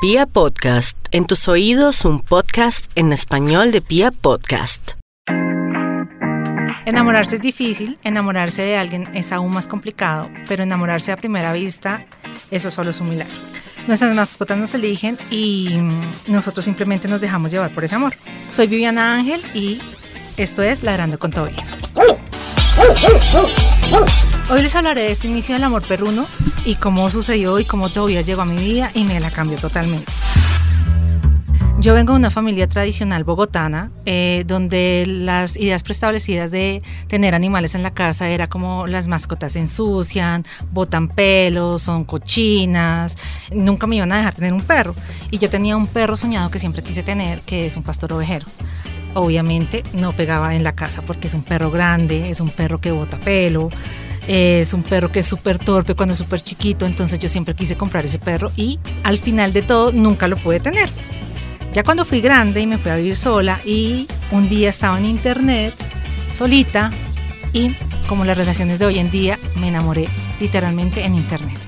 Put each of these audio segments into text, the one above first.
Pia Podcast, en tus oídos un podcast en español de Pia Podcast. Enamorarse es difícil, enamorarse de alguien es aún más complicado, pero enamorarse a primera vista, eso solo es un milagro. Nuestras mascotas nos eligen y nosotros simplemente nos dejamos llevar por ese amor. Soy Viviana Ángel y esto es Ladrando con Tobias. Hoy les hablaré de este inicio del amor perruno y cómo sucedió y cómo Tobias llegó a mi vida y me la cambió totalmente. Yo vengo de una familia tradicional bogotana, eh, donde las ideas preestablecidas de tener animales en la casa era como las mascotas se ensucian, botan pelos, son cochinas, nunca me iban a dejar tener un perro. Y yo tenía un perro soñado que siempre quise tener, que es un pastor ovejero obviamente no pegaba en la casa porque es un perro grande, es un perro que bota pelo, es un perro que es súper torpe cuando es súper chiquito, entonces yo siempre quise comprar ese perro y al final de todo nunca lo pude tener. Ya cuando fui grande y me fui a vivir sola y un día estaba en internet solita y como las relaciones de hoy en día me enamoré literalmente en internet.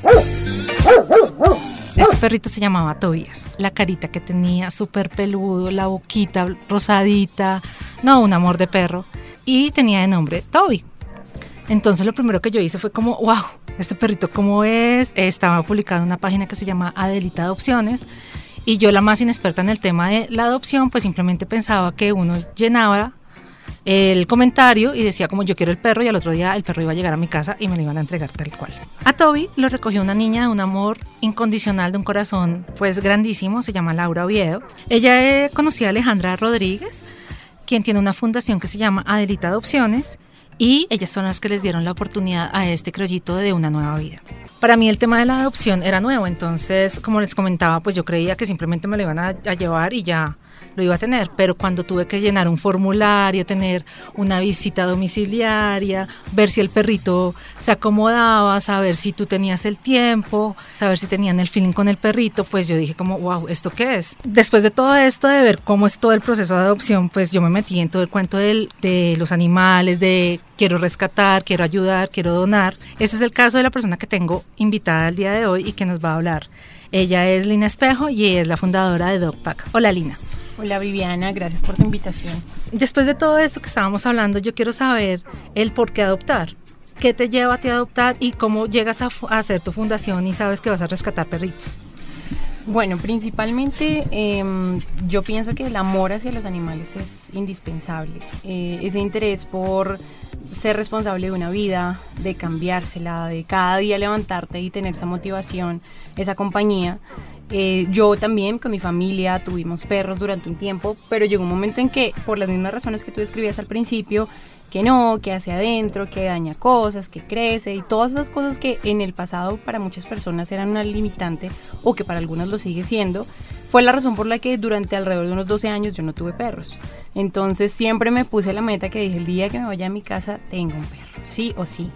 Perrito se llamaba Tobias. La carita que tenía, súper peludo, la boquita rosadita. No, un amor de perro. Y tenía de nombre Toby. Entonces lo primero que yo hice fue como, wow, este perrito cómo es. Estaba publicado en una página que se llama Adelita Adopciones. Y yo la más inexperta en el tema de la adopción, pues simplemente pensaba que uno llenaba el comentario y decía como yo quiero el perro y al otro día el perro iba a llegar a mi casa y me lo iban a entregar tal cual. A Toby lo recogió una niña de un amor incondicional, de un corazón pues grandísimo, se llama Laura Oviedo. Ella eh, conocía a Alejandra Rodríguez, quien tiene una fundación que se llama Adelita Adopciones y ellas son las que les dieron la oportunidad a este crollito de una nueva vida. Para mí el tema de la adopción era nuevo, entonces como les comentaba, pues yo creía que simplemente me lo iban a, a llevar y ya lo iba a tener, pero cuando tuve que llenar un formulario, tener una visita domiciliaria, ver si el perrito se acomodaba, saber si tú tenías el tiempo, saber si tenían el feeling con el perrito, pues yo dije como, wow, ¿esto qué es? Después de todo esto, de ver cómo es todo el proceso de adopción, pues yo me metí en todo el cuento de los animales, de quiero rescatar, quiero ayudar, quiero donar. Este es el caso de la persona que tengo invitada el día de hoy y que nos va a hablar. Ella es Lina Espejo y es la fundadora de Dogpack. Hola Lina. Hola Viviana, gracias por tu invitación. Después de todo esto que estábamos hablando, yo quiero saber el por qué adoptar. ¿Qué te lleva a ti a adoptar y cómo llegas a, hacer tu fundación y sabes que vas a rescatar perritos? Bueno, principalmente em, yo pienso que el amor hacia los animales es indispensable. Eh, ese interés por ser responsable de una vida, de cambiársela, de cada día levantarte y tener esa motivación, esa compañía, eh, yo también con mi familia tuvimos perros durante un tiempo, pero llegó un momento en que, por las mismas razones que tú describías al principio, que no, que hacia adentro, que daña cosas, que crece y todas esas cosas que en el pasado para muchas personas eran una limitante o que para algunas lo sigue siendo, fue la razón por la que durante alrededor de unos 12 años yo no tuve perros. Entonces siempre me puse la meta que dije, el día que me vaya a mi casa tengo un perro, sí o sí.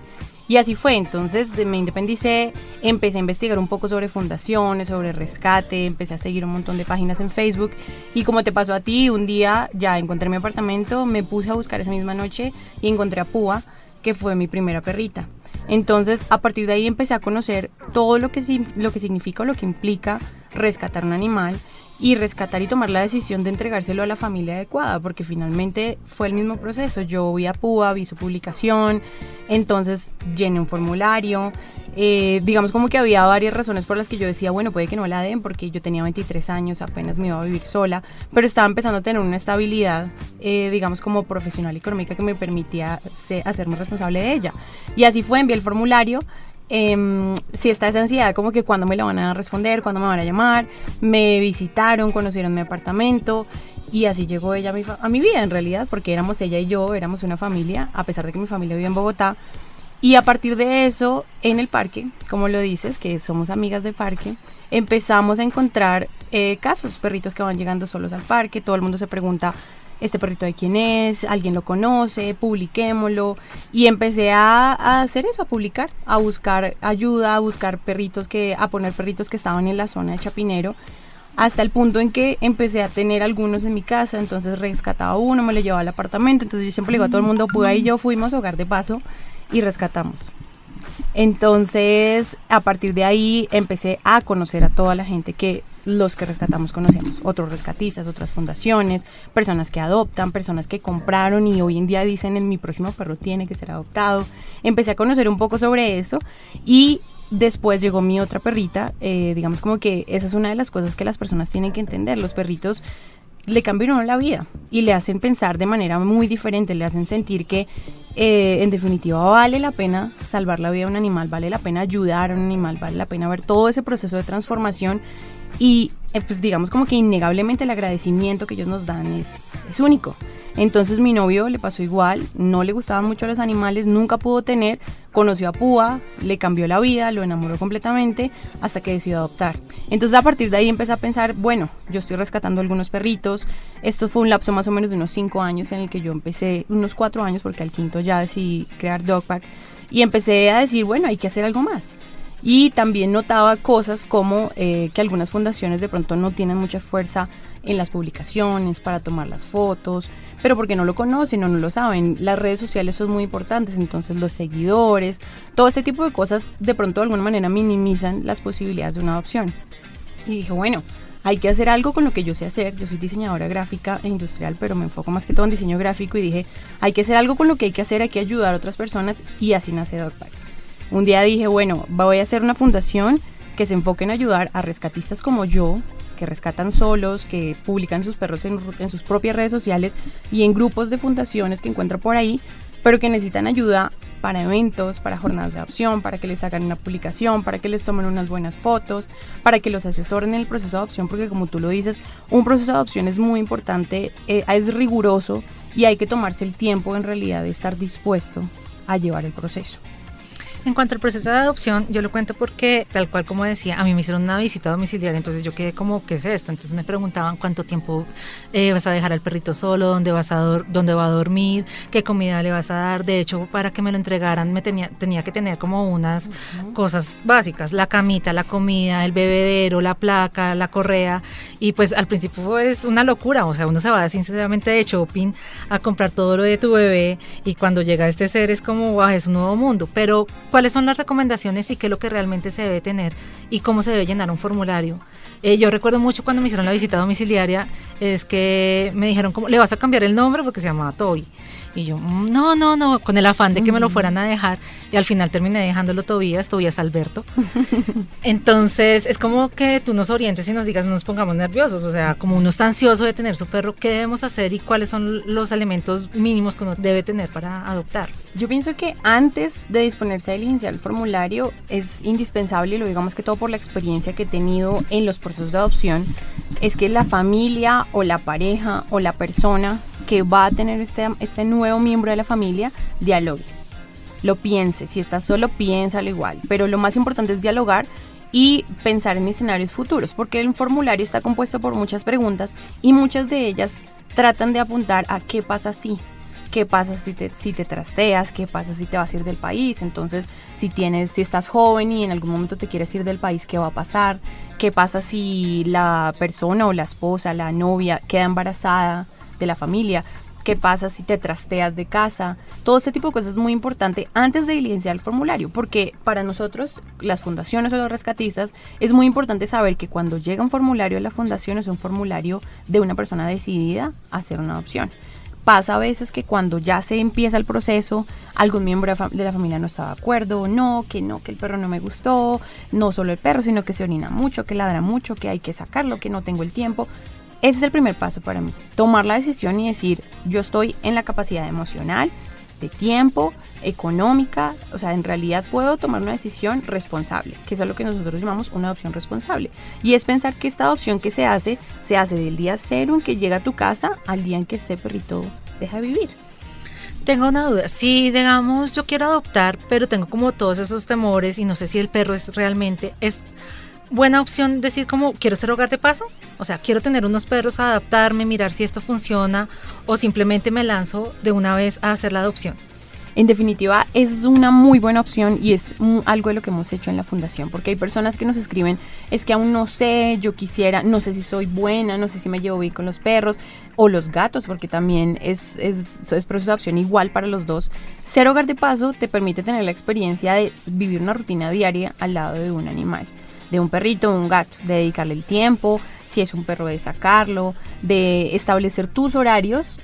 Y así fue, entonces me independicé, empecé a investigar un poco sobre fundaciones, sobre rescate, empecé a seguir un montón de páginas en Facebook y como te pasó a ti, un día ya encontré mi apartamento, me puse a buscar esa misma noche y encontré a Púa, que fue mi primera perrita. Entonces, a partir de ahí empecé a conocer todo lo que, lo que significa o lo que implica rescatar un animal y rescatar y tomar la decisión de entregárselo a la familia adecuada, porque finalmente fue el mismo proceso. Yo vi a Púa, vi su publicación, entonces llené un formulario. Eh, digamos como que había varias razones por las que yo decía, bueno, puede que no la den, porque yo tenía 23 años, apenas me iba a vivir sola, pero estaba empezando a tener una estabilidad, eh, digamos como profesional y económica que me permitía hacerme responsable de ella. Y así fue, envié el formulario, eh, si está esa ansiedad, como que cuando me lo van a responder, cuando me van a llamar, me visitaron, conocieron mi apartamento y así llegó ella a mi, a mi vida en realidad, porque éramos ella y yo, éramos una familia, a pesar de que mi familia vive en Bogotá. Y a partir de eso, en el parque, como lo dices, que somos amigas de parque, empezamos a encontrar eh, casos, perritos que van llegando solos al parque, todo el mundo se pregunta, este perrito de quién es, alguien lo conoce, publiquémoslo. Y empecé a, hacer eso, a publicar, a buscar ayuda, a buscar perritos que, a poner perritos que estaban en la zona de Chapinero. Hasta el punto en que empecé a tener algunos en mi casa, entonces rescataba uno, me lo llevaba al apartamento, entonces yo siempre le digo a todo el mundo, Puga y yo fuimos a hogar de paso y rescatamos. Entonces, a partir de ahí empecé a conocer a toda la gente que los que rescatamos conocemos, otros rescatistas, otras fundaciones, personas que adoptan, personas que compraron y hoy en día dicen en mi próximo perro tiene que ser adoptado. Empecé a conocer un poco sobre eso y después llegó mi otra perrita, eh, digamos como que esa es una de las cosas que las personas tienen que entender, los perritos le cambiaron la vida y le hacen pensar de manera muy diferente, le hacen sentir que eh, en definitiva vale la pena salvar la vida de un animal, vale la pena ayudar a un animal, vale la pena ver todo ese proceso de transformación y eh, pues digamos como que innegablemente el agradecimiento que ellos nos dan es, es único. Entonces mi novio le pasó igual, no le gustaban mucho los animales, nunca pudo tener, conoció a Púa, le cambió la vida, lo enamoró completamente hasta que decidió adoptar. Entonces a partir de ahí empecé a pensar, bueno, yo estoy rescatando algunos perritos, esto fue un lapso más o menos de unos cinco años en el que yo empecé, unos cuatro años porque al quinto ya decidí crear Dogpack y empecé a decir, bueno, hay que hacer algo más. Y también notaba cosas como eh, que algunas fundaciones de pronto no tienen mucha fuerza en las publicaciones, para tomar las fotos, pero porque no lo conocen o no lo saben. Las redes sociales son muy importantes, entonces los seguidores, todo este tipo de cosas de pronto de alguna manera minimizan las posibilidades de una adopción. Y dije, bueno, hay que hacer algo con lo que yo sé hacer. Yo soy diseñadora gráfica e industrial, pero me enfoco más que todo en diseño gráfico y dije, hay que hacer algo con lo que hay que hacer, hay que ayudar a otras personas y así nace Dogpack. Un día dije, bueno, voy a hacer una fundación que se enfoque en ayudar a rescatistas como yo, que rescatan solos, que publican sus perros en, sus propias redes sociales y en grupos de fundaciones que encuentro por ahí, pero que necesitan ayuda para eventos, para jornadas de adopción, para que les hagan una publicación, para que les tomen unas buenas fotos, para que los asesoren en el proceso de adopción, porque como tú lo dices, un proceso de adopción es muy importante, eh, es riguroso y hay que tomarse el tiempo en realidad de estar dispuesto a llevar el proceso. En cuanto al proceso de adopción, yo lo cuento porque, tal cual como decía, a mí me hicieron una visita domiciliaria, entonces yo quedé como, ¿qué es esto? Entonces me preguntaban cuánto tiempo eh, vas a dejar al perrito solo, dónde, vas a dónde va a dormir, qué comida le vas a dar. De hecho, para que me lo entregaran, me tenía, tenía que tener como unas cosas básicas, la camita, la comida, el bebedero, la placa, la correa. Y pues al principio es una locura, o sea, uno se va sinceramente de shopping a comprar todo lo de tu bebé y cuando llega este ser es como, wow, es un nuevo mundo. Pero cuáles son las recomendaciones y qué es lo que realmente se debe tener y cómo se debe llenar un formulario. Eh, yo recuerdo mucho cuando me hicieron la visita domiciliaria, es que me dijeron, ¿cómo, ¿le vas a cambiar el nombre? Porque se llamaba Toby. Y yo, mm, no, no, no, con el afán de que me lo fueran a dejar. Y al final terminé dejándolo Tobías, Tobías Alberto. Entonces, es como que tú nos orientes y nos digas, no nos pongamos nerviosos. O sea, como uno está ansioso de tener su perro, ¿qué debemos hacer y cuáles son los elementos mínimos que uno debe tener para adoptar? Yo pienso que antes de disponerse a iniciar el formulario, es indispensable, y lo digamos que todo por la experiencia que he tenido en los procesos de adopción, es que la familia o la pareja o la persona que va a tener este, este nuevo miembro de la familia dialogue. Lo piense, si estás solo, piénsalo igual. Pero lo más importante es dialogar y pensar en escenarios futuros, porque el formulario está compuesto por muchas preguntas y muchas de ellas tratan de apuntar a qué pasa si, qué pasa si te, si te trasteas, qué pasa si te vas a ir del país, entonces si tienes, si estás joven y en algún momento te quieres ir del país, ¿qué va a pasar? ¿Qué pasa si la persona o la esposa, la novia queda embarazada? De la familia, qué pasa si te trasteas de casa, todo ese tipo de cosas es muy importante antes de diligenciar el formulario, porque para nosotros, las fundaciones o los rescatistas, es muy importante saber que cuando llega un formulario de la fundación es un formulario de una persona decidida a hacer una adopción. Pasa a veces que cuando ya se empieza el proceso, algún miembro de la familia no está de acuerdo, no, que no, que el perro no me gustó, no solo el perro, sino que se orina mucho, que ladra mucho, que hay que sacarlo, que no tengo el tiempo. Ese es el primer paso para mí. Tomar la decisión y decir, yo estoy en la capacidad emocional, de tiempo, económica, o sea, en realidad puedo tomar una decisión responsable, que es lo que nosotros llamamos una adopción responsable. Y es pensar que esta adopción que se hace, se hace del día cero en que llega a tu casa al día en que este perrito deja de vivir. Tengo una duda. Si, digamos, yo quiero adoptar, pero tengo como todos esos temores y no sé si el perro es realmente, es buena opción decir como quiero ser hogar de paso, o sea, quiero tener unos perros, adaptarme, mirar si esto funciona o simplemente me lanzo de una vez a hacer la adopción. En definitiva, es una muy buena opción y es algo de lo que hemos hecho en la fundación, porque hay personas que nos escriben, es que aún no sé, yo quisiera, no sé si soy buena, no sé si me llevo bien con los perros o los gatos, porque también es, es, es proceso de adopción igual para los dos. Ser hogar de paso te permite tener la experiencia de vivir una rutina diaria al lado de un animal. De un perrito o un gato, de dedicarle el tiempo, si es un perro de sacarlo, de establecer tus horarios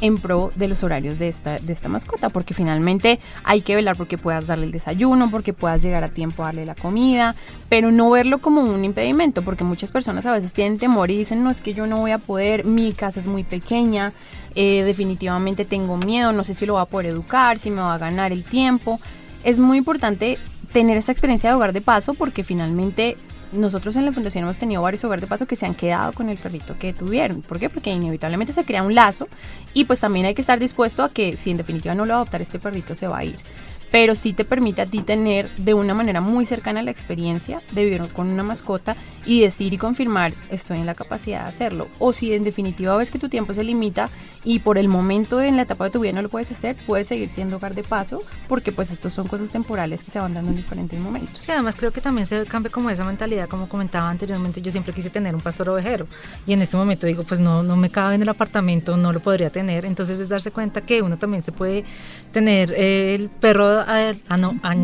en pro de los horarios de esta, de esta mascota, porque finalmente hay que velar porque puedas darle el desayuno, porque puedas llegar a tiempo a darle la comida, pero no verlo como un impedimento, porque muchas personas a veces tienen temor y dicen, no, es que yo no voy a poder, mi casa es muy pequeña, eh, definitivamente tengo miedo, no sé si lo voy a poder educar, si me va a ganar el tiempo. Es muy importante tener esta experiencia de hogar de paso porque finalmente nosotros en la fundación hemos tenido varios hogares de paso que se han quedado con el perrito que tuvieron. ¿Por qué? Porque inevitablemente se crea un lazo y pues también hay que estar dispuesto a que si en definitiva no lo va a adoptar este perrito se va a ir pero sí te permite a ti tener de una manera muy cercana la experiencia de vivir con una mascota y decir y confirmar estoy en la capacidad de hacerlo. O si en definitiva ves que tu tiempo se limita y por el momento en la etapa de tu vida no lo puedes hacer, puedes seguir siendo hogar de paso porque pues estos son cosas temporales que se van dando en diferentes momentos. Sí, además creo que también se cambia como esa mentalidad, como comentaba anteriormente, yo siempre quise tener un pastor ovejero y en este momento digo, pues no, no me cabe en el apartamento, no lo podría tener, entonces es darse cuenta que uno también se puede tener el perro ah, no, ah,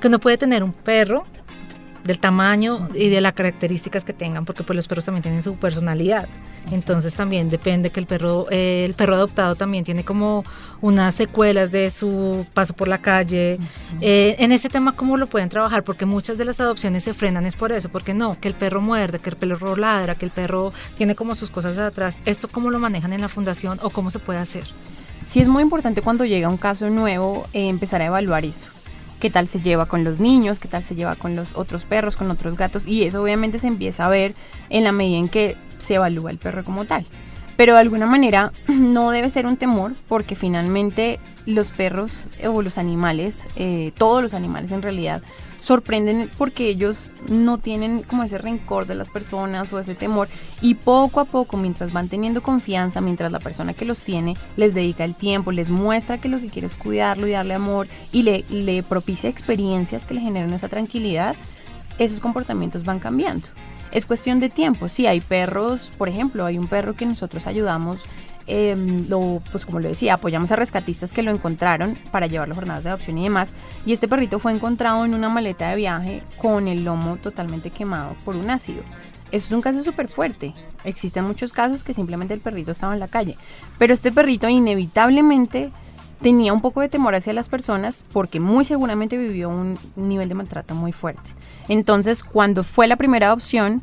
que uno puede tener un perro del tamaño y de las características que tengan, porque pues los perros también tienen su personalidad. Entonces también depende que el perro, eh, el perro adoptado también tiene como unas secuelas de su paso por la calle. Eh, en ese tema, ¿cómo lo pueden trabajar? Porque muchas de las adopciones se frenan es por eso, porque no, que el perro muerde, que el perro ladra, que el perro tiene como sus cosas atrás. ¿Esto cómo lo manejan en la fundación o cómo se puede hacer? Sí es muy importante cuando llega un caso nuevo eh, empezar a evaluar eso. Qué tal se lleva con los niños, qué tal se lleva con los otros perros, con otros gatos. Y eso obviamente se empieza a ver en la medida en que se evalúa el perro como tal. Pero de alguna manera no debe ser un temor porque finalmente los perros o los animales, eh, todos los animales en realidad, sorprenden porque ellos no tienen como ese rencor de las personas o ese temor y poco a poco mientras van teniendo confianza, mientras la persona que los tiene les dedica el tiempo, les muestra que lo que quiere es cuidarlo y darle amor y le, le propicia experiencias que le generen esa tranquilidad, esos comportamientos van cambiando. Es cuestión de tiempo. Si hay perros, por ejemplo, hay un perro que nosotros ayudamos Em, lo, pues como lo decía, apoyamos a rescatistas que lo encontraron para llevarlo a jornadas de adopción y demás. Y este perrito fue encontrado en una maleta de viaje con el lomo totalmente quemado por un ácido. Eso es un caso súper fuerte. Existen muchos casos que simplemente el perrito estaba en la calle. Pero este perrito inevitablemente tenía un poco de temor hacia las personas porque muy seguramente vivió un nivel de maltrato muy fuerte. Entonces, cuando fue la primera adopción,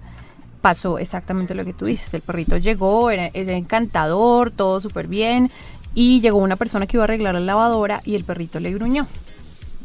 pasó exactamente lo que tú dices. El perrito llegó, era, encantador, todo súper bien. Y llegó una persona que iba a arreglar la lavadora y el perrito le gruñó.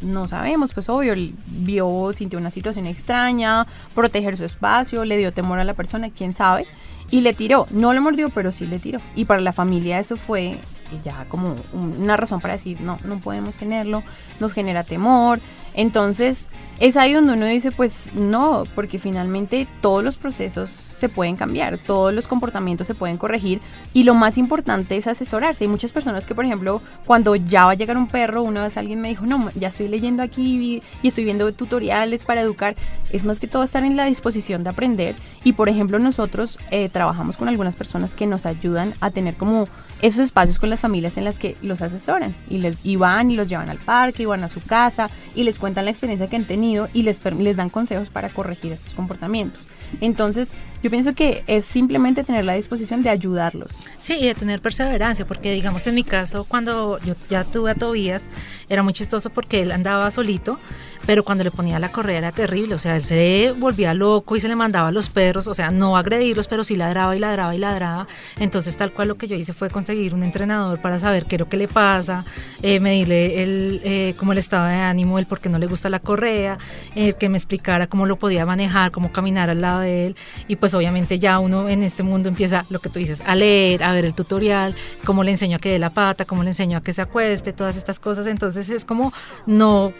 No sabemos, pues obvio, vio, sintió una situación extraña, proteger su espacio, le dio temor a la persona, quién sabe, y le tiró. No lo mordió, pero sí le tiró. Y para la familia eso fue ya como una razón para decir, no, no podemos tenerlo, nos genera temor. Entonces, es ahí donde uno dice, pues no, porque finalmente todos los procesos se pueden cambiar, todos los comportamientos se pueden corregir y lo más importante es asesorarse. Hay muchas personas que, por ejemplo, cuando ya va a llegar un perro, una vez alguien me dijo, no, ya estoy leyendo aquí y estoy viendo tutoriales para educar, es más que todo estar en la disposición de aprender y, por ejemplo, nosotros eh, trabajamos con algunas personas que nos ayudan a tener como esos espacios con las familias en las que los asesoran y, les, y van y los llevan al parque y van a su casa y les cuentan la experiencia que han tenido y les, les dan consejos para corregir estos comportamientos. Entonces, yo pienso que es simplemente tener la disposición de ayudarlos. Sí, y de tener perseverancia, porque digamos en mi caso, cuando yo ya tuve a Tobías, era muy chistoso porque él andaba solito, pero cuando le ponía la correa era terrible, o sea, él se volvía loco y se le mandaba a los perros, o sea, no agredirlos, pero sí ladraba y ladraba y ladraba. Entonces, tal cual lo que yo hice fue conseguir un entrenador para saber qué es lo que le pasa, eh, medirle el, eh, como el estado de ánimo, el por qué no le gusta la correa, eh, que me explicara cómo lo podía manejar, cómo caminar al lado de él, y pues obviamente ya uno en este mundo empieza, lo que tú dices, a leer, a ver el tutorial, cómo le enseño a que dé la pata, cómo le enseño a que se acueste, todas estas cosas, entonces es como no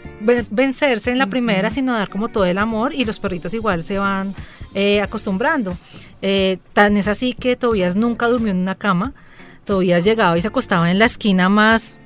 vencerse en la primera, sino dar como todo el amor y los perritos igual se van eh, acostumbrando. Eh, tan es así que Tobías nunca durmió en una cama, Tobías llegaba y se acostaba en la esquina más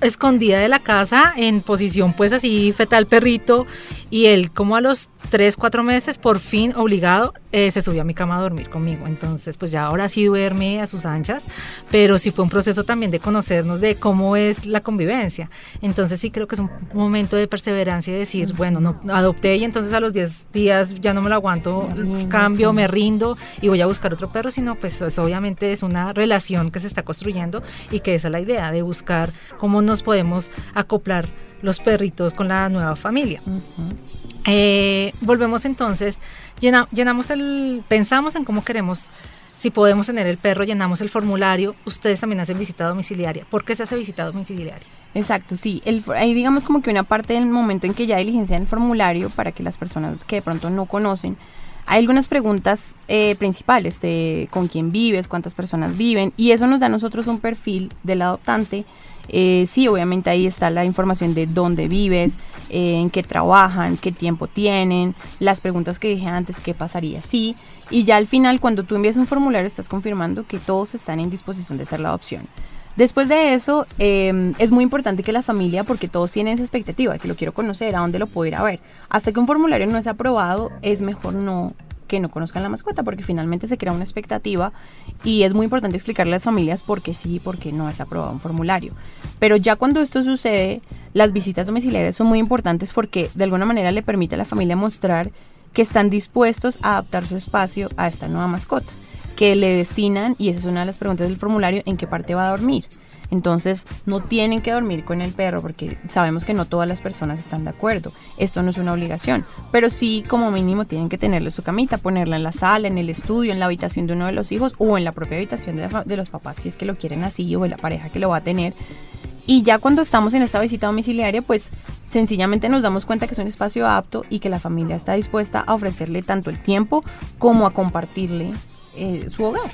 escondida de la casa en posición pues así fetal perrito Y él, como a los tres, cuatro meses, por fin obligado, eh, se subió a mi cama a dormir conmigo. Entonces, pues ya ahora sí duerme a sus anchas, pero sí fue un proceso también de conocernos de cómo es la convivencia. Entonces, sí creo que es un momento de perseverancia y decir, bueno, no adopté y entonces a los 10 días ya no me lo aguanto, cambio, me rindo y voy a buscar otro perro, sino pues obviamente es una relación que se está construyendo y que esa es la idea de buscar cómo nos podemos acoplar los perritos con la nueva familia. Eh, volvemos entonces, llenamos el, pensamos en cómo queremos, si podemos tener el perro, llenamos el formulario, ustedes también hacen visita domiciliaria. ¿Por qué se hace visita domiciliaria? Exacto, sí. El, hay digamos como que una parte del momento en que ya diligencian el formulario para que las personas que de pronto no conocen, hay algunas preguntas eh, principales de con quién vives, cuántas personas viven, y eso nos da a nosotros un perfil del adoptante eh, sí, obviamente ahí está la información de dónde vives, eh, en qué trabajan, qué tiempo tienen, las preguntas que dije antes, qué pasaría si. Y ya al final, cuando tú envías un formulario, estás confirmando que todos están en disposición de hacer la adopción. Después de eso, em, es muy importante que la familia, porque todos tienen esa expectativa, que lo quiero conocer, a dónde lo puedo ir a ver. Hasta que un formulario no es aprobado, es mejor no que no conozcan la mascota, porque finalmente se crea una expectativa y es muy importante explicarle a las familias por qué sí y por qué no es aprobado un formulario. Pero ya cuando esto sucede, las visitas domiciliarias son muy importantes porque de alguna manera le permite a la familia mostrar que están dispuestos a adaptar su espacio a esta nueva mascota, que le destinan, y esa es una de las preguntas del formulario, en qué parte va a dormir entonces no tienen que dormir con el perro porque sabemos que no todas las personas están de acuerdo. Esto no es una obligación, pero sí como mínimo tienen que tenerle su camita, ponerla en la sala, en el estudio, en la habitación de uno de los hijos o en la propia habitación de, los papás si es que lo quieren así o de la pareja que lo va a tener. Y ya cuando estamos en esta visita domiciliaria, pues sencillamente nos damos cuenta que es un espacio apto y que la familia está dispuesta a ofrecerle tanto el tiempo como a compartirle eh, su hogar.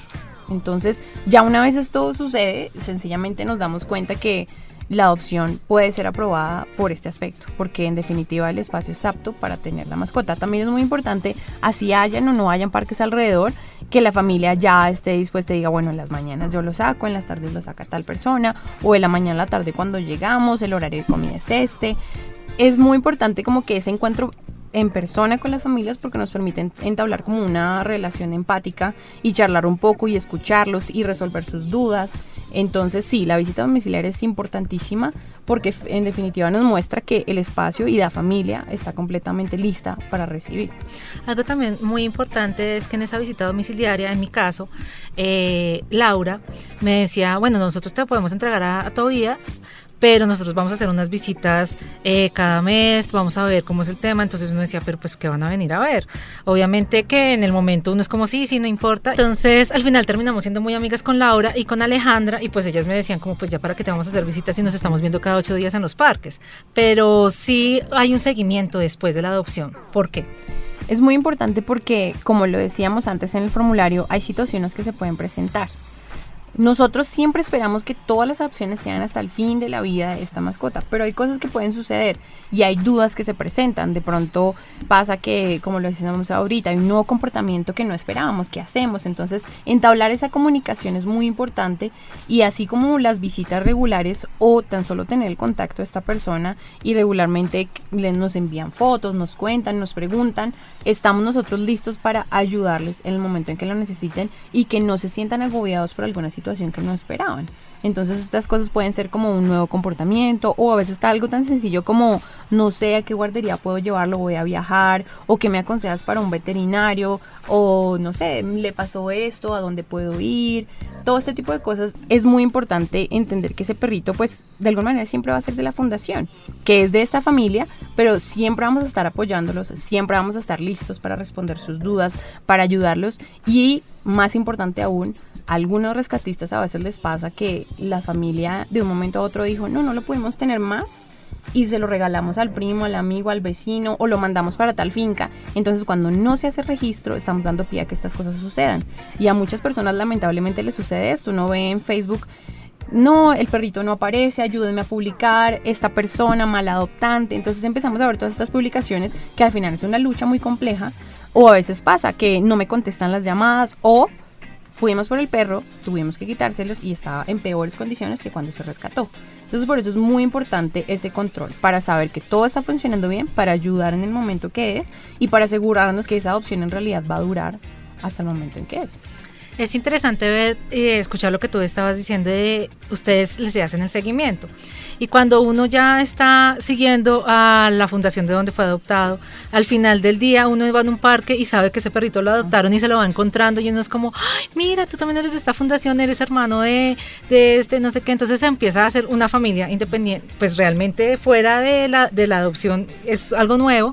Entonces, ya una vez esto sucede, sencillamente nos damos cuenta que la adopción puede ser aprobada por este aspecto, porque en definitiva el espacio es apto para tener la mascota. También es muy importante, así hayan o no hayan parques alrededor, que la familia ya esté dispuesta y diga, bueno, en las mañanas yo lo saco, en las tardes lo saca tal persona, o en la mañana, la tarde cuando llegamos, el horario de comida es este. Es muy importante como que ese encuentro en persona con las familias porque nos permiten entablar como una relación empática y charlar un poco y escucharlos y resolver sus dudas. Entonces sí, la visita domiciliaria es importantísima porque en definitiva nos muestra que el espacio y la familia está completamente lista para recibir. Algo también muy importante es que en esa visita domiciliaria, en mi caso, eh, Laura me decía, bueno, nosotros te podemos entregar a, a Tobías, pero nosotros vamos a hacer unas visitas eh, cada mes, vamos a ver cómo es el tema, entonces uno decía, pero pues ¿qué van a venir a ver? Obviamente que en el momento uno es como, sí, sí, no importa. Entonces al final terminamos siendo muy amigas con Laura y con Alejandra y pues ellas me decían como, pues ya para que te vamos a hacer visitas y nos estamos viendo cada ocho días en los parques. Pero sí hay un seguimiento después de la adopción. ¿Por qué? Es muy importante porque, como lo decíamos antes en el formulario, hay situaciones que se pueden presentar. Nosotros siempre esperamos que todas las opciones sean hasta el fin de la vida de esta mascota, pero hay cosas que pueden suceder y hay dudas que se presentan. De pronto pasa que, como lo decíamos ahorita, hay un nuevo comportamiento que no esperábamos, que hacemos. Entonces, entablar esa comunicación es muy importante y así como las visitas regulares o tan solo tener el contacto de esta persona y regularmente nos envían fotos, nos cuentan, nos preguntan, estamos nosotros listos para ayudarles en el momento en que lo necesiten y que no se sientan agobiados por alguna situación que no esperaban. Entonces estas cosas pueden ser como un nuevo comportamiento o a veces está algo tan sencillo como no sé a qué guardería puedo llevarlo, voy a viajar o que me aconsejas para un veterinario o no sé, le pasó esto, a dónde puedo ir. Todo este tipo de cosas es muy importante entender que ese perrito pues de alguna manera siempre va a ser de la fundación, que es de esta familia, pero siempre vamos a estar apoyándolos, siempre vamos a estar listos para responder sus dudas, para ayudarlos y más importante aún, algunos rescatistas a veces les pasa que la familia de un momento a otro dijo, no, no lo pudimos tener más y se lo regalamos al primo, al amigo, al vecino o lo mandamos para tal finca. Entonces cuando no se hace registro estamos dando pie a que estas cosas sucedan. Y a muchas personas lamentablemente les sucede esto. Uno ve en Facebook, no, el perrito no aparece, ayúdenme a publicar, esta persona mal adoptante. Entonces empezamos a ver todas estas publicaciones que al final es una lucha muy compleja. O a veces pasa que no me contestan las llamadas o Fuimos por el perro, tuvimos que quitárselos y estaba en peores condiciones que cuando se rescató. Entonces por eso es muy importante ese control, para saber que todo está funcionando bien, para ayudar en el momento que es y para asegurarnos que esa adopción en realidad va a durar hasta el momento en que es. Es interesante ver y escuchar lo que tú estabas diciendo de ustedes les hacen el seguimiento. Y cuando uno ya está siguiendo a la fundación de donde fue adoptado, al final del día uno va a un parque y sabe que ese perrito lo adoptaron y se lo va encontrando y uno es como, ay, mira, tú también eres de esta fundación, eres hermano de, de este no sé qué. Entonces se empieza a hacer una familia independiente, pues realmente fuera de la, de la adopción es algo nuevo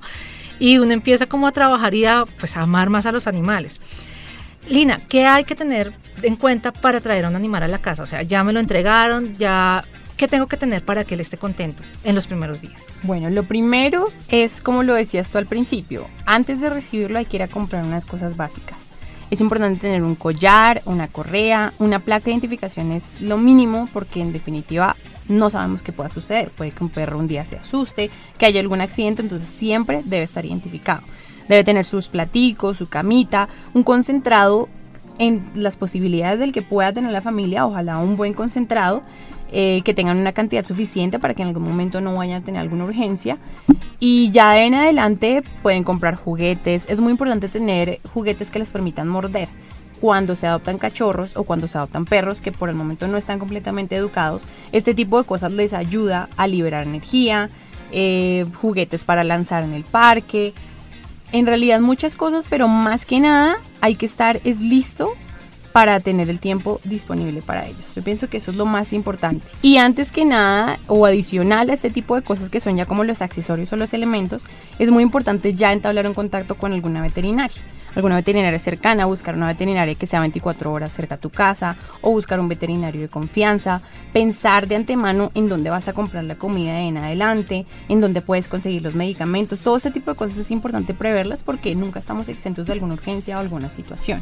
y uno empieza como a trabajar y a, pues, a amar más a los animales. Lina, ¿qué hay que tener en cuenta para traer a un animal a la casa? O sea, ya me lo entregaron, ya ¿Qué tengo que tener para que él esté contento en los primeros días? Bueno, lo primero es, como lo decías tú al principio, antes de recibirlo hay que ir a comprar unas cosas básicas. Es importante tener un collar, una correa, una placa de identificación es lo mínimo porque en definitiva no sabemos qué pueda suceder. Puede que un perro un día se asuste, que haya algún accidente, entonces siempre debe estar identificado. Debe tener sus platicos, su camita, un concentrado en las posibilidades del que pueda tener la familia, ojalá un buen concentrado, eh, que tengan una cantidad suficiente para que en algún momento no vayan a tener alguna urgencia. Y ya en adelante pueden comprar juguetes. Es muy importante tener juguetes que les permitan morder cuando se adoptan cachorros o cuando se adoptan perros que por el momento no están completamente educados. Este tipo de cosas les ayuda a liberar energía, eh, juguetes para lanzar en el parque, en realidad muchas cosas, pero más que nada hay que estar es listo para tener el tiempo disponible para ellos. Yo pienso que eso es lo más importante. Y antes que nada, o adicional a este tipo de cosas que son ya como los accesorios o los elementos, es muy importante ya entablar un contacto con alguna veterinaria alguna veterinaria cercana, buscar una veterinaria que sea 24 horas cerca a tu casa o buscar un veterinario de confianza, pensar de antemano en dónde vas a comprar la comida en adelante, en dónde puedes conseguir los medicamentos, todo ese tipo de cosas es importante preverlas porque nunca estamos exentos de alguna urgencia o alguna situación.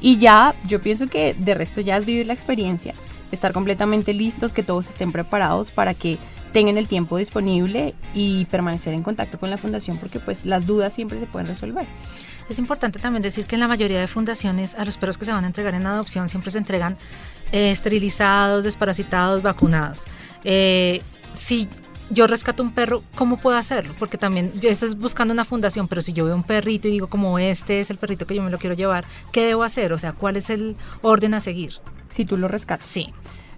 Y ya, yo pienso que de resto ya es vivir la experiencia, estar completamente listos, que todos estén preparados para que tengan el tiempo disponible y permanecer en contacto con la fundación porque pues las dudas siempre se pueden resolver. Es importante también decir que en la mayoría de fundaciones a los perros que se van a entregar en adopción siempre se entregan eh, esterilizados, desparasitados, vacunados. Eh, si yo rescato un perro, ¿cómo puedo hacerlo? Porque también yo estoy buscando una fundación, pero si yo veo un perrito y digo como este es el perrito que yo me lo quiero llevar, ¿qué debo hacer? O sea, ¿cuál es el orden a seguir? Si tú lo rescatas. Sí.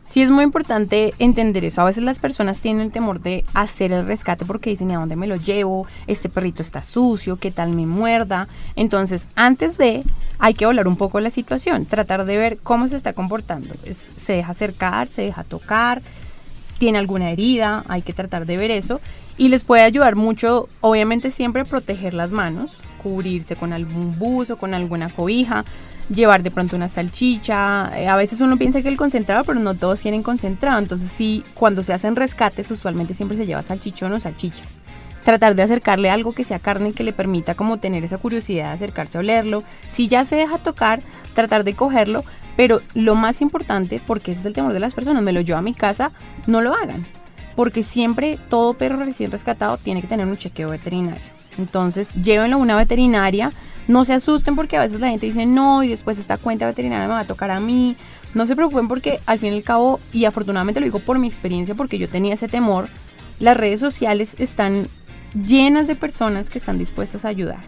Sí es muy importante entender eso. A veces las personas tienen el temor de hacer el rescate porque dicen, ¿a dónde me lo llevo? Este perrito está sucio, ¿qué tal me muerda? Entonces, antes de, hay que hablar un poco la situación, tratar de ver cómo se está comportando. se deja acercar, se deja tocar, tiene alguna herida, hay que tratar de ver eso. Y les puede ayudar mucho, obviamente siempre proteger las manos, cubrirse con algún buzo, con alguna cobija, llevar de pronto una salchicha. Eh, a veces uno piensa que el concentrado, pero no todos quieren concentrado. Entonces sí, cuando se hacen rescates, usualmente siempre se lleva salchichón o salchichas. Tratar de acercarle algo que sea carne que le permita como tener esa curiosidad de acercarse a olerlo. Si ya se deja tocar, tratar de cogerlo. Pero lo más importante, porque ese es el temor de las personas, me lo llevo a mi casa, no lo hagan. Porque siempre todo perro recién rescatado tiene que tener un chequeo veterinario. Entonces, llévenlo a una veterinaria, no se asusten porque a veces la gente dice no y después esta cuenta veterinaria me va a tocar a mí. No se preocupen porque al fin y al cabo, y afortunadamente lo digo por mi experiencia porque yo tenía ese temor, las redes sociales están llenas de personas que están dispuestas a ayudar.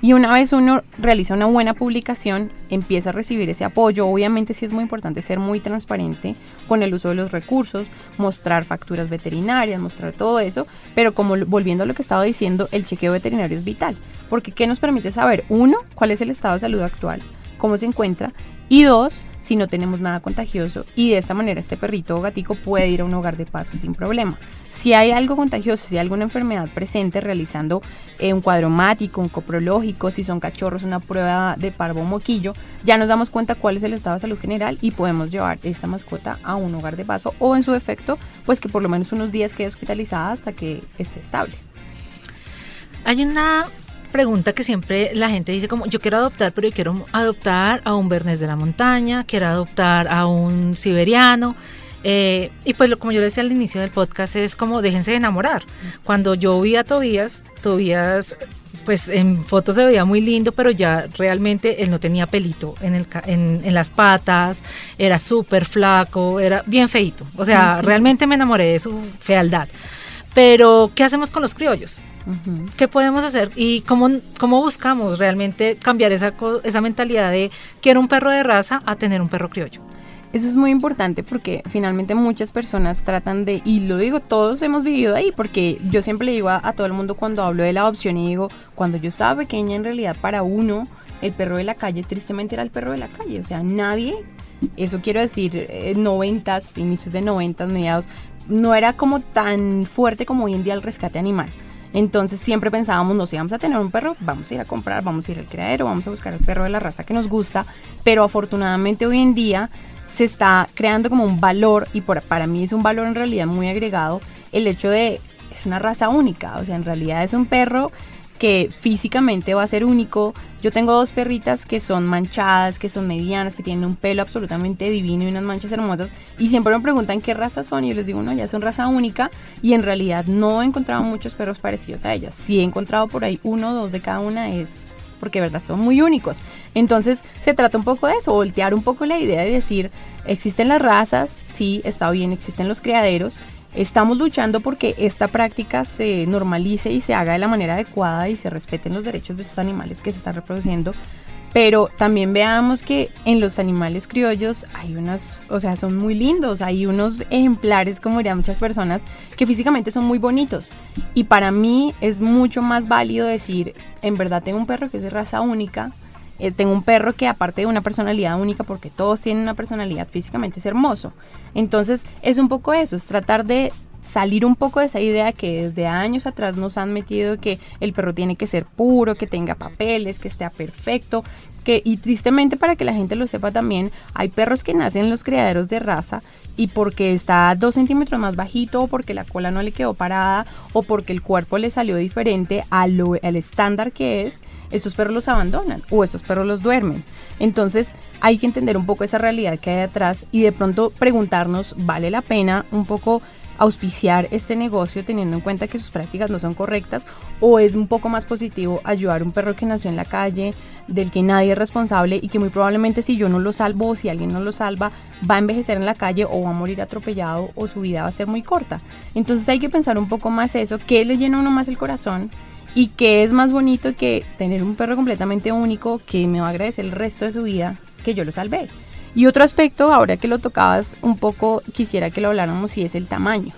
Y una vez uno realiza una buena publicación, empieza a recibir ese apoyo. Obviamente sí es muy importante ser muy transparente con el uso de los recursos, mostrar facturas veterinarias, mostrar todo eso, pero como volviendo a lo que estaba diciendo, el chequeo veterinario es vital, porque ¿qué nos permite saber? Uno, cuál es el estado de salud actual, cómo se encuentra, y dos, si no tenemos nada contagioso y de esta manera este perrito o gatico puede ir a un hogar de paso sin problema. Si hay algo contagioso, si hay alguna enfermedad presente realizando eh, un cuadro mático, un coprológico, si son cachorros, una prueba de parvo moquillo, ya nos damos cuenta cuál es el estado de salud general y podemos llevar esta mascota a un hogar de paso o en su efecto, pues que por lo menos unos días quede hospitalizada hasta que esté estable. Hay una pregunta que siempre la gente dice como yo quiero adoptar, pero yo quiero adoptar a un bernés de la montaña, quiero adoptar a un siberiano. Eh, y pues como yo le decía al inicio del podcast, es como déjense de enamorar. Cuando yo vi a Tobías, Tobías pues en fotos se veía muy lindo, pero ya realmente él no tenía pelito en, el, en, en las patas, era súper flaco, era bien feito. O sea, realmente me enamoré de su fealdad. Pero, ¿qué hacemos con los criollos? ¿Qué podemos hacer? ¿Y cómo, cómo buscamos realmente cambiar esa, esa mentalidad de quiero un perro de raza a tener un perro criollo? Eso es muy importante porque finalmente muchas personas tratan de, y lo digo, todos hemos vivido ahí, porque yo siempre le digo a, todo el mundo cuando hablo de la adopción y digo, cuando yo estaba pequeña en realidad para uno, el perro de la calle tristemente era el perro de la calle, o sea, nadie, eso quiero decir, eh, noventas, inicios de noventas, mediados, no era como tan fuerte como hoy en día el rescate animal. Entonces siempre pensábamos, no, si vamos a tener un perro, vamos a ir a comprar, vamos a ir al criadero, vamos a buscar el perro de la raza que nos gusta, pero afortunadamente hoy en día se está creando como un valor, y para mí es un valor en realidad muy agregado, el hecho de, es una raza única, o sea, en realidad es un perro que físicamente va a ser único. Yo tengo dos perritas que son manchadas, que son medianas, que tienen un pelo absolutamente divino y unas manchas hermosas. Y siempre me preguntan qué raza son y yo les digo, no, ya son raza única. Y en realidad no he encontrado muchos perros parecidos a ellas. Si he encontrado por ahí uno o dos de cada una es porque de verdad son muy únicos. Entonces se trata un poco de eso, voltear un poco la idea de decir, existen las razas, sí, está bien, existen los criaderos, Estamos luchando porque esta práctica se normalice y se haga de la manera adecuada y se respeten los derechos de esos animales que se están reproduciendo. Pero también veamos que en los animales criollos hay unas, o sea, son muy lindos, hay unos ejemplares, como dirían muchas personas, que físicamente son muy bonitos. Y para mí es mucho más válido decir, en verdad tengo un perro que es de raza única, eh, tengo un perro que aparte de una personalidad única, porque todos tienen una personalidad físicamente, es hermoso. Entonces es un poco eso, es tratar de salir un poco de esa idea que desde años atrás nos han metido que el perro tiene que ser puro, que tenga papeles, que esté perfecto, que, y tristemente para que la gente lo sepa también, hay perros que nacen en los criaderos de raza y porque está dos centímetros más bajito o porque la cola no le quedó parada o porque el cuerpo le salió diferente al estándar que es, estos perros los abandonan o estos perros los duermen. Entonces hay que entender un poco esa realidad que hay atrás y de pronto preguntarnos, ¿vale la pena un poco auspiciar este negocio teniendo en cuenta que sus prácticas no son correctas o es un poco más positivo ayudar a un perro que nació en la calle, del que nadie es responsable y que muy probablemente si yo no lo salvo o si alguien no lo salva va a envejecer en la calle o va a morir atropellado o su vida va a ser muy corta. Entonces hay que pensar un poco más eso, qué le llena a uno más el corazón y qué es más bonito que tener un perro completamente único que me va a agradecer el resto de su vida que yo lo salvé. Y otro aspecto, ahora que lo tocabas un poco, quisiera que lo habláramos y es el tamaño.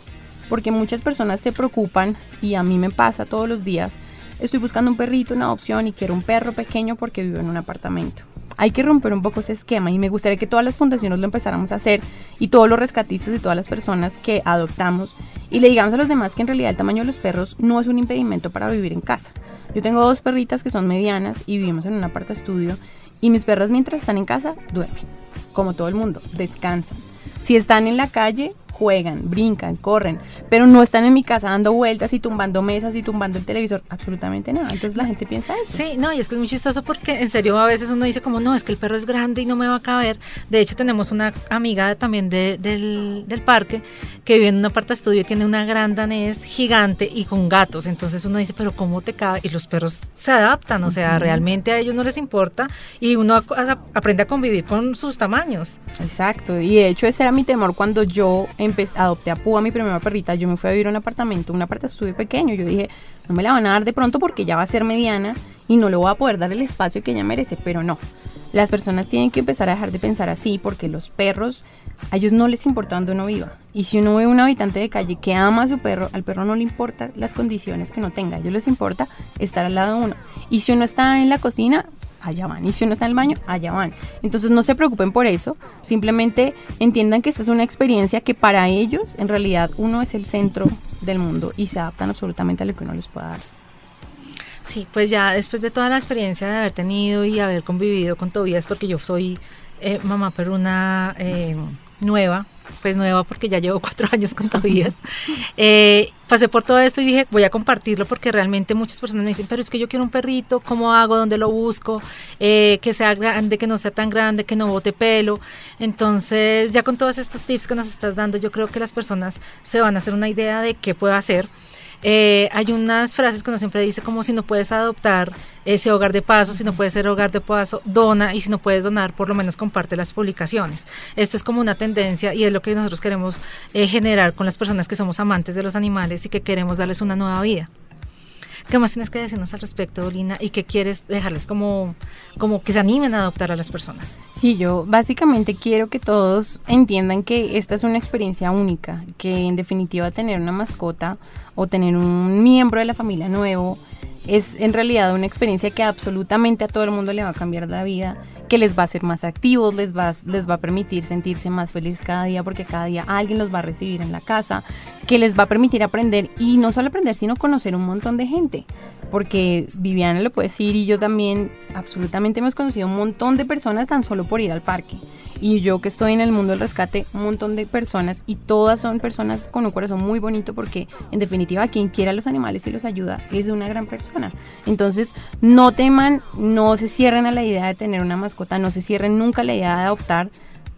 Porque muchas personas se preocupan y a mí me pasa todos los días. Estoy buscando un perrito, una opción y quiero un perro pequeño porque vivo en un apartamento. Hay que romper un poco ese esquema y me gustaría que todas las fundaciones lo empezáramos a hacer y todos los rescatistas y todas las personas que adoptamos y le digamos a los demás que en realidad el tamaño de los perros no es un impedimento para vivir en casa. Yo tengo dos perritas que son medianas y vivimos en un aparta estudio y mis perras mientras están en casa duermen, como todo el mundo, descansan. Si están en la calle, juegan, brincan, corren, pero no están en mi casa dando vueltas y tumbando mesas y tumbando el televisor, absolutamente nada. Entonces la gente piensa eso. Sí, no, y es que es muy chistoso porque en serio a veces uno dice como, no, es que el perro es grande y no me va a caber. De hecho tenemos una amiga también del, parque que vive en un aparta estudio y tiene una gran danés gigante y con gatos. Entonces uno dice, pero ¿cómo te cabe? Y los perros se adaptan, o sea, realmente a ellos no les importa y uno aprende a convivir con sus tamaños. Exacto, y de hecho ese era mi temor cuando yo adopté a Púa, mi primera perrita, yo me fui a vivir a un apartamento, un apartamento estudio pequeño. Yo dije, no me la van a dar de pronto porque ya va a ser mediana y no le voy a poder dar el espacio que ella merece, pero no. Las personas tienen que empezar a dejar de pensar así porque los perros, a ellos no les importa dónde uno viva. Y si uno ve un habitante de calle que ama a su perro, al perro no le importa las condiciones que uno tenga, a ellos les importa estar al lado de uno. Y si uno está en la cocina, allá van. Y si uno está en el baño, allá van. Entonces no se preocupen por eso, simplemente entiendan que esta es una experiencia que para ellos en realidad uno es el centro del mundo y se adaptan absolutamente a lo que uno les pueda dar. Sí, pues ya después de toda la experiencia de haber tenido y haber convivido con Tobías, porque yo soy eh, mamá peruna eh, nueva, pues nueva porque ya llevo cuatro años con Tobías. Eh, pasé por todo esto y dije, voy a compartirlo porque realmente muchas personas me dicen, pero es que yo quiero un perrito, ¿cómo hago? ¿Dónde lo busco? Eh, que sea grande, que no sea tan grande, que no bote pelo. Entonces, ya con todos estos tips que nos estás dando, yo creo que las personas se van a hacer una idea de qué puedo hacer. Eh, hay unas frases que uno siempre dice como si no puedes adoptar ese hogar de paso, si no puedes ser hogar de paso, dona y si no puedes donar, por lo menos comparte las publicaciones. Esto es como una tendencia y es lo que nosotros queremos eh, generar con las personas que somos amantes de los animales y que queremos darles una nueva vida. ¿Qué más tienes que decirnos al respecto, Lina? ¿Y qué quieres dejarles como, como que se animen a adoptar a las personas? Sí, yo básicamente quiero que todos entiendan que esta es una experiencia única, que en definitiva tener una mascota o tener un miembro de la familia nuevo es en realidad una experiencia que absolutamente a todo el mundo le va a cambiar la vida, que les va a hacer más activos, les va, les va a permitir sentirse más felices cada día porque cada día alguien los va a recibir en la casa, que les va a permitir aprender y no solo aprender, sino conocer un montón de gente. Porque Viviana lo puede decir y yo también absolutamente hemos conocido un montón de personas tan solo por ir al parque y yo que estoy en el mundo del rescate, un montón de personas y todas son personas con un corazón muy bonito porque en definitiva quien quiera los animales y los ayuda es una gran persona. Entonces no teman, no se cierren a la idea de tener una mascota, no se cierren nunca a la idea de adoptar,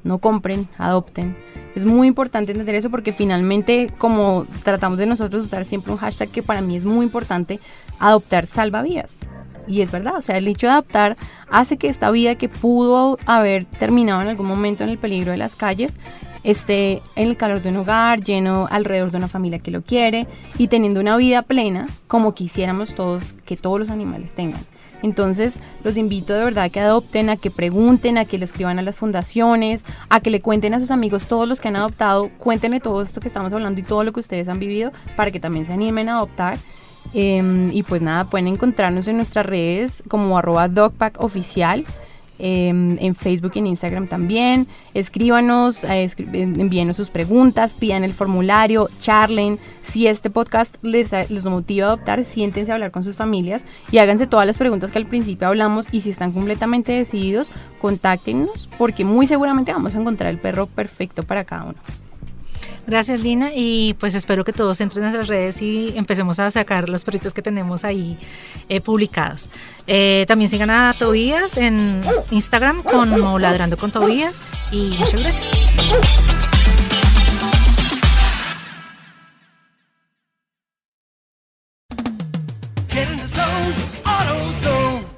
no compren, adopten. Es muy importante entender eso porque finalmente, como tratamos de nosotros usar siempre un hashtag que para mí es muy importante, adoptar salva vidas. Y es verdad, o sea, el hecho de adaptar hace que esta vida que pudo haber terminado en algún momento en el peligro de las calles esté en el calor de un hogar, lleno alrededor de una familia que lo quiere y teniendo una vida plena como quisiéramos todos que todos los animales tengan. Entonces, los invito de verdad a que adopten, a que pregunten, a que le escriban a las fundaciones, a que le cuenten a sus amigos, todos los que han adoptado, cuéntenle todo esto que estamos hablando y todo lo que ustedes han vivido para que también se animen a adoptar Em, y pues nada, pueden encontrarnos en nuestras redes como arroba dogpackoficial. Em, en Facebook y en Instagram también. Escríbanos, eh, envíenos sus preguntas, pidan el formulario, charlen. Si este podcast les, les motiva a adoptar, siéntense a hablar con sus familias y háganse todas las preguntas que al principio hablamos. Y si están completamente decididos, contáctenos porque muy seguramente vamos a encontrar el perro perfecto para cada uno. Gracias, Lina. Y pues espero que todos entren a nuestras redes y empecemos a sacar los perritos que tenemos ahí eh, publicados. Eh, también sigan a Tobías en Instagram como Ladrando con Tobías. Y muchas gracias.